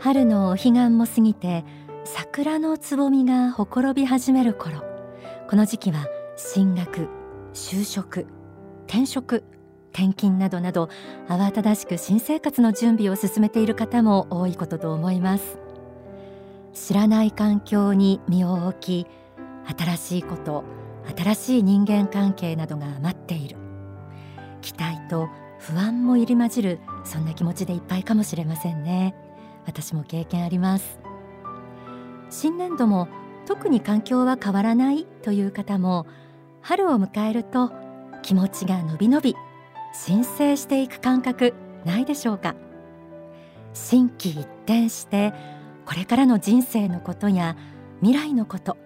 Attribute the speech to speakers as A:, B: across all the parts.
A: 春のお彼岸も過ぎて桜のつぼみがほころび始める頃。この時期は進学就職転職転勤などなど慌ただしく新生活の準備を進めている方も多いことと思います。知らない環境に身を置き新しいこと新しい人間関係などが待っている。期待と不安も入り混じるそんな気持ちでいっぱいかもしれませんね。私も経験あります。新年度も特に環境は変わらないという方も春を迎えると気持ちが伸び伸び申請していく感覚ないでしょうか。心機一転してこれからの人生のことや未来のこと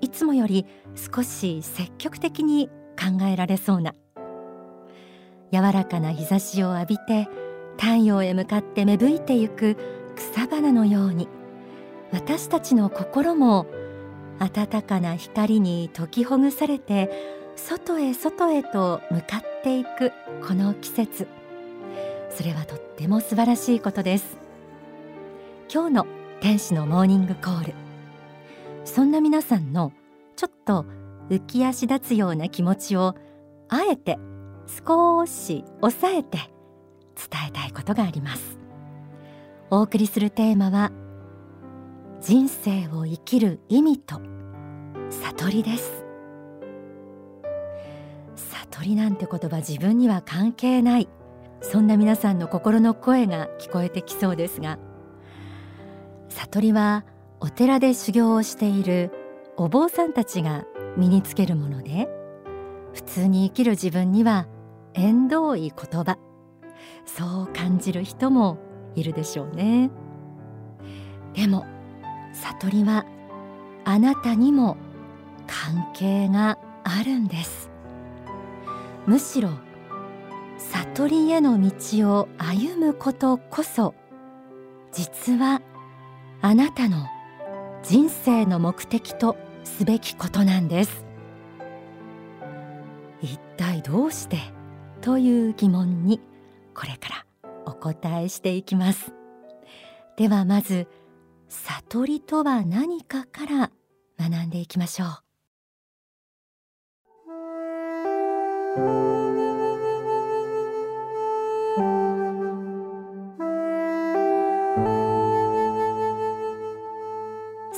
A: いつもより少し積極的に考えられそうな。柔らかな日差しを浴びて太陽へ向かって芽吹いてゆく草花のように私たちの心も暖かな光に解きほぐされて外へ外へと向かっていくこの季節。それはとっても素晴らしいことです。今日の天使のモーニングコール。そんな皆さんのちょっと浮き足立つような気持ちをあえて少し抑えて伝えたいことがあります。お送りするテーマは人生を生きる意味と悟りです。悟りなんて言葉自分には関係ない。そんな皆さんの心の声が聞こえてきそうですが悟りはお寺で修行をしているお坊さんたちが身につけるもので普通に生きる自分には縁遠い言葉。そう感じる人もいるでしょうね。でも悟りはあなたにも関係があるんです。むしろ悟りへの道を歩むことこそ実はあなたの人生の目的とすべきことなんです。一体どうして？という疑問にこれからお答えしていきます。ではまず悟りとは何かから学んでいきましょう。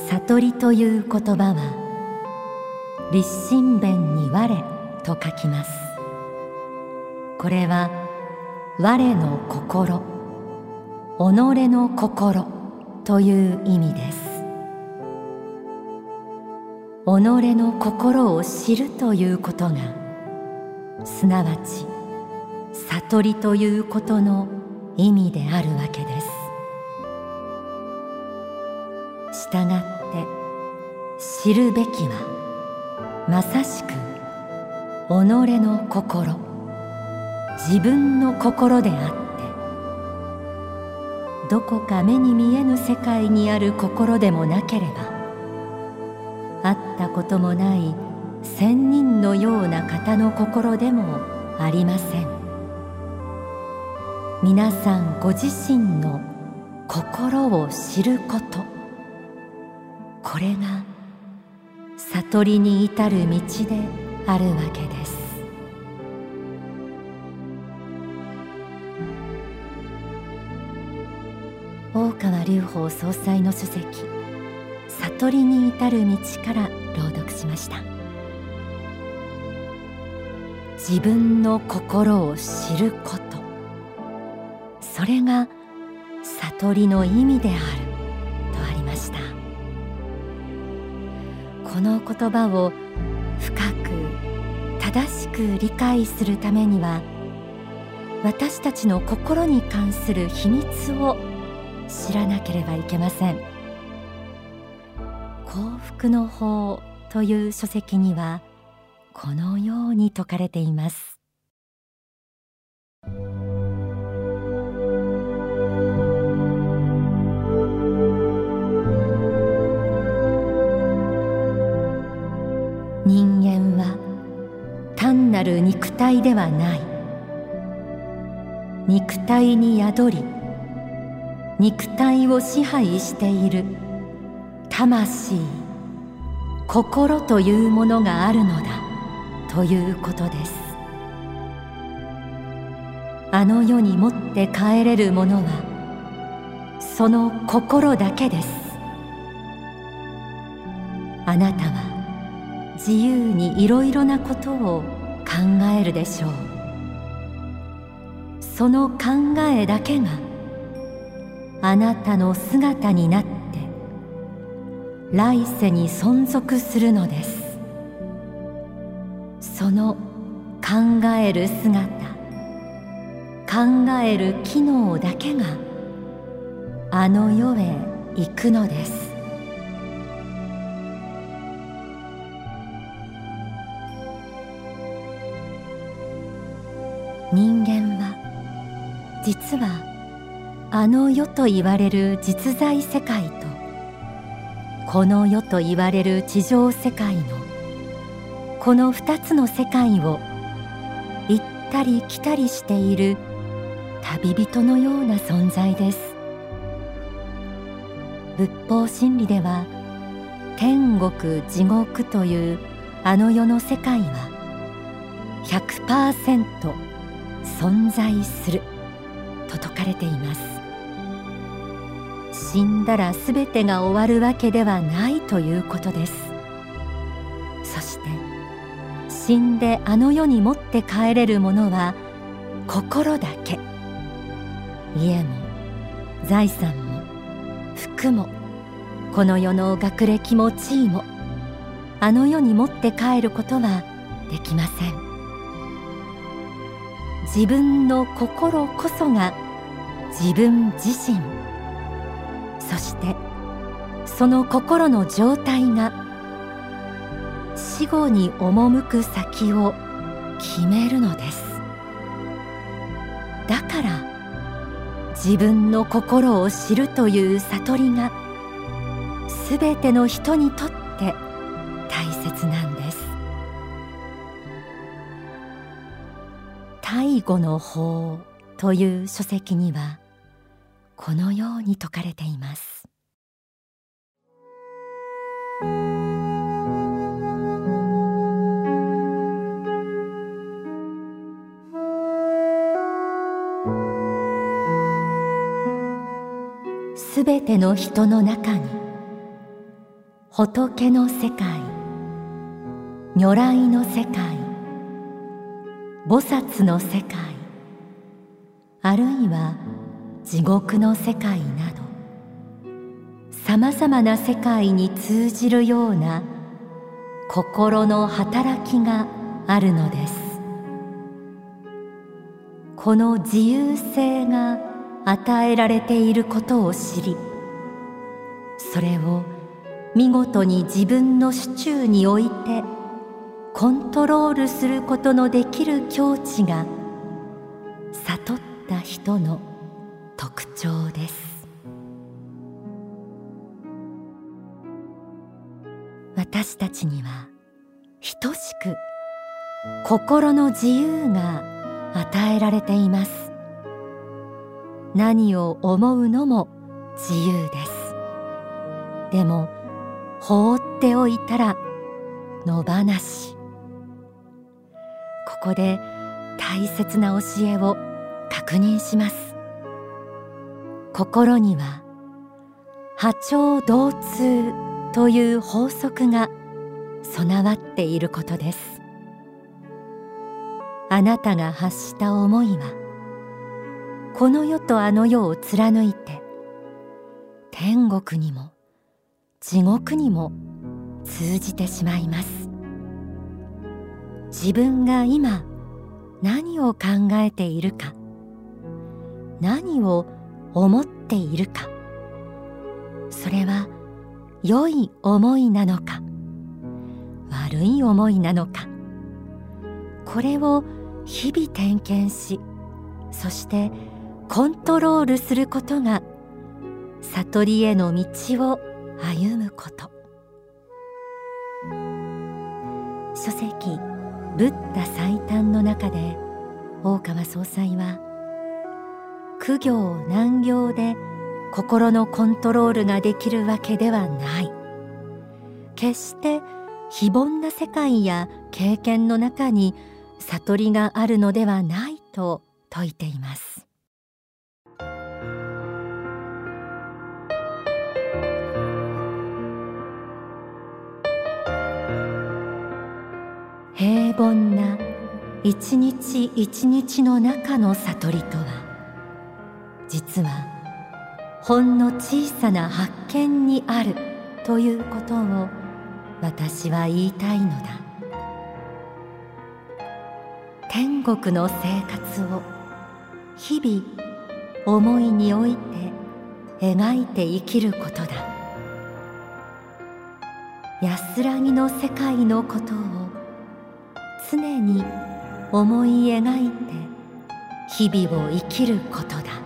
A: 悟りという言葉は立身弁に我と書きます。これは我の心己の心という意味です。己の心を知るということがすなわち悟りということの意味であるわけです。したがって知るべきはまさしく己の心。自分の心であってどこか目に見えぬ世界にある心でもなければ会ったこともない仙人のような方の心でもありません。皆さんご自身の心を知ること。これが悟りに至る道であるわけです。隆法総裁の書籍悟りに至る道から朗読しました。自分の心を知ること。それが悟りの意味である。とありました。この言葉を深く正しく理解するためには私たちの心に関する秘密を知らなければいけません。幸福の法という書籍にはこのように説かれています。人間は単なる肉体ではない。肉体に宿り肉体を支配している。魂。心というものがあるのだ。ということです。あの世に持って帰れるものはその心だけです。あなたは自由にいろいろなことを考えるでしょう。その考えだけがあなたの姿になって来世に存続するのです。その考える姿考える機能だけがあの世へ行くのです。人間は実はあの世と言われる実在世界とこの世と言われる地上世界のこの二つの世界を行ったり来たりしている旅人のような存在です。仏法真理では天国地獄というあの世の世界は100%存在すると説かれています。死んだらすべてが終わるわけではないということです。そして死んであの世に持って帰れるものは心だけ。家も財産も服もこの世の学歴も地位もあの世に持って帰ることはできません。自分の心こそが自分自身。そしてその心の状態が死後に赴く先を決めるのです。だから自分の心を知るという悟りがすべての人にとって大切なんです最後の法という書籍にはこのように説かれています。すべての人の中に仏の世界如来の世界菩薩の世界あるいは地獄の世界などさまざまな世界に通じるような心の働きがあるのです。この自由性が与えられていることを知りそれを見事に自分の手中に置いてコントロールすることのできる境地が悟った人の徴です。私たちには等しく心の自由が与えられています。何を思うのも自由です。でも放っておいたら野放し。ここで大切な教えを確認します。心には波長同通という法則が備わっていることです。あなたが発した思いはこの世とあの世を貫いて天国にも地獄にも通じてしまいます。自分が今何を考えているか何を思っているか。それは良い思いなのか悪い思いなのか。これを日々点検しそしてコントロールすることが悟りへの道を歩むこと。書籍ブッダ最短の中で大川総裁は苦行難行で心のコントロールができるわけではない。決して非凡な世界や経験の中に悟りがあるのではないと説いています。平凡な一日一日の中の悟りとは実はほんの小さな発見にあるということを私は言いたいのだ。天国の生活を日々思いにおいて描いて生きることだ。安らぎの世界のことを常に思い描いて日々を生きることだ。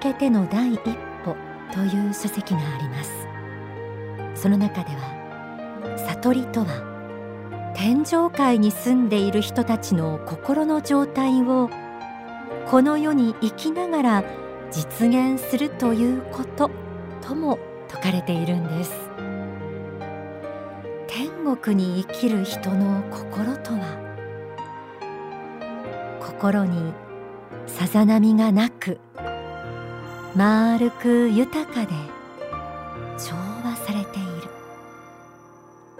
A: けての第一歩という書籍があります。その中では悟りとは天上界に住んでいる人たちの心の状態をこの世に生きながら実現するということとも説かれているんです。天国に生きる人の心とは心にさざ波がなく丸く豊かで調和されている。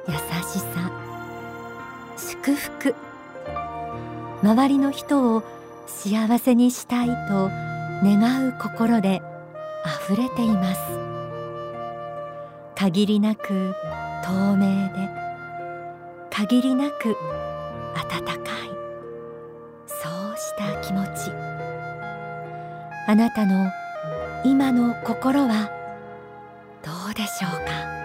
A: 優しさ祝福。周りの人を幸せにしたいと願う心で溢れています。限りなく透明で限りなく温かい。そうした気持ち。あなたの今の心はどうでしょうか？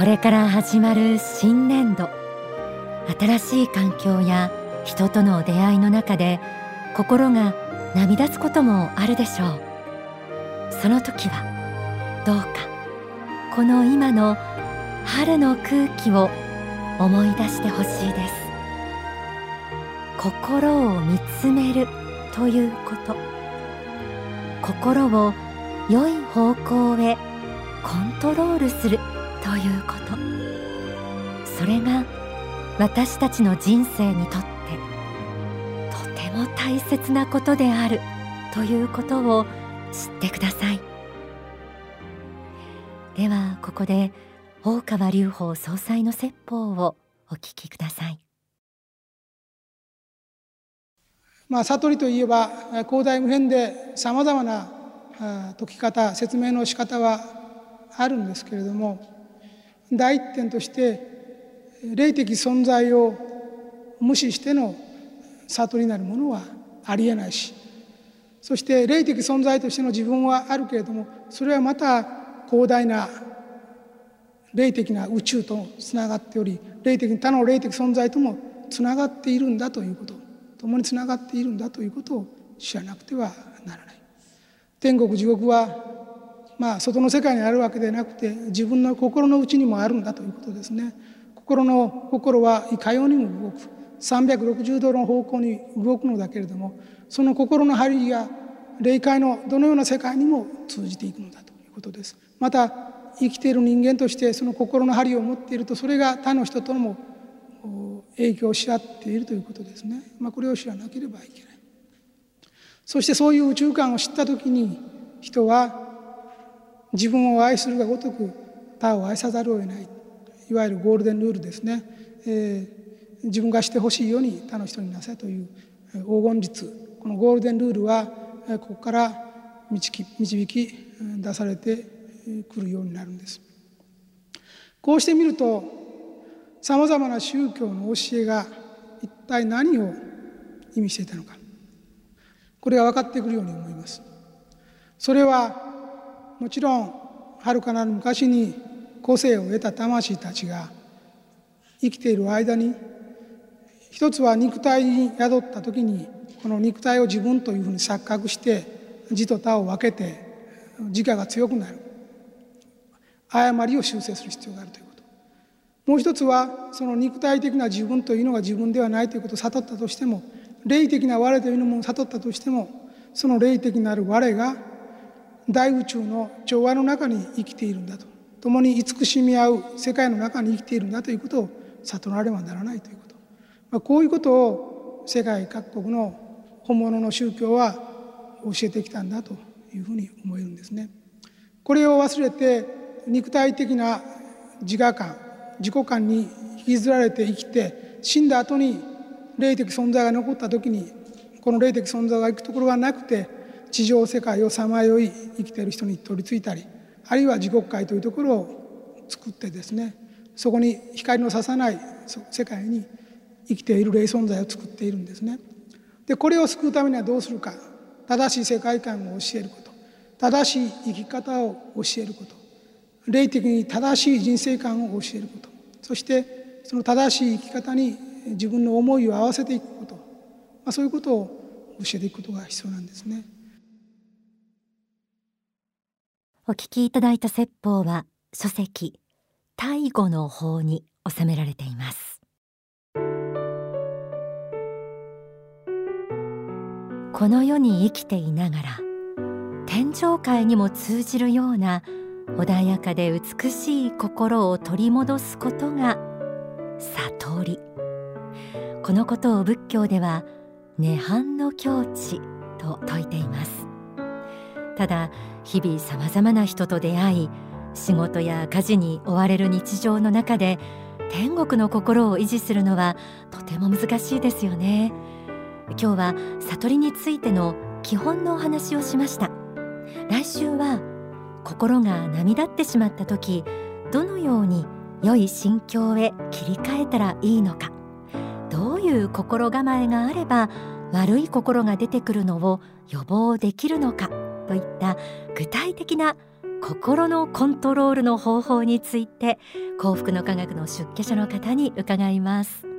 A: これから始まる新年度。新しい環境や人との出会いの中で心が涙つこともあるでしょう。その時はどうか。この今の春の空気を思い出してほしいです。心を見つめるということ。心を良い方向へコントロールする。ということ。それが私たちの人生にとってとても大切なことであるということを知ってください。ではここで大川隆法総裁の説法をお聞きください。
B: まあ悟りといえば広大無辺でさまざまな解き方説明の仕方はあるんですけれども第一点として霊的存在を無視しての悟りなるものはありえないしそして霊的存在としての自分はあるけれどもそれはまた広大な霊的な宇宙とつながっており霊的他の霊的存在ともつながっているんだということ共につながっているんだということを知らなくてはならない。天国地獄はまあ外の世界にあるわけでなくて自分の心の内にもあるんだということですね。心の心はいかようにも動く360度の方向に動くのだけれどもその心の針が霊界のどのような世界にも通じていくのだということです。また生きている人間としてその心の針を持っているとそれが他の人とも影響し合っているということですね。まあ、これを知らなければいけない。そしてそういう宇宙観を知った時に人は自分を愛するがごとく他を愛さざるを得ないいわゆるゴールデンルールですね、えー、自分がしてほしいように他の人になせという黄金律このゴールデンルールはここから導き導き出されてくるようになるんです。こうしてみるとさまざまな宗教の教えが一体何を意味していたのか。これが分かってくるように思います。それはもちろんはるかなる昔に個性を得た魂たちが生きている間に一つは肉体に宿った時にこの肉体を自分というふうに錯覚して字と他を分けて自我が強くなる。誤りを修正する必要があるということ。もう一つはその肉体的な自分というのが自分ではないということを悟ったとしても霊的な我というのも悟ったとしてもその霊的なる我が大宇宙の調和の中に生きているんだと共に慈しみ合う世界の中に生きているんだということを悟らればならないということ、まあ、こういうことを世界各国の本物の宗教は教えてきたんだというふうに思えるんですね。これを忘れて肉体的な自我感自己感に引きずられて生きて死んだ後に霊的存在が残った時にこの霊的存在が行くところがなくて地上世界をさまよい生きている人に取りついたりあるいは地獄界というところを作ってですねそこに光の差さない世界に生きている霊存在を作っているんですね。でこれを救うためにはどうするか。正しい世界観を教えること。正しい生き方を教えること。霊的に正しい人生観を教えること。そしてその正しい生き方に自分の思いを合わせていくこと、まあ、そういうことを教えていくことが必要なんですね。
A: お聞きいただいた説法は書籍大語の法に収められています。この世に生きていながら天上界にも通じるような穏やかで美しい心を取り戻すことが悟り。このことを仏教では涅槃の境地と説いています。ただ日々さまざまな人と出会い仕事や家事に追われる日常の中で天国の心を維持するのはとても難しいですよね。今日は悟りについての基本のお話をしました。来週は心が波立ってしまった時どのように良い心境へ切り替えたらいいのか。どういう心構えがあれば悪い心が出てくるのを予防できるのか。といった具体的な心のコントロールの方法について幸福の科学の出家者の方に伺います。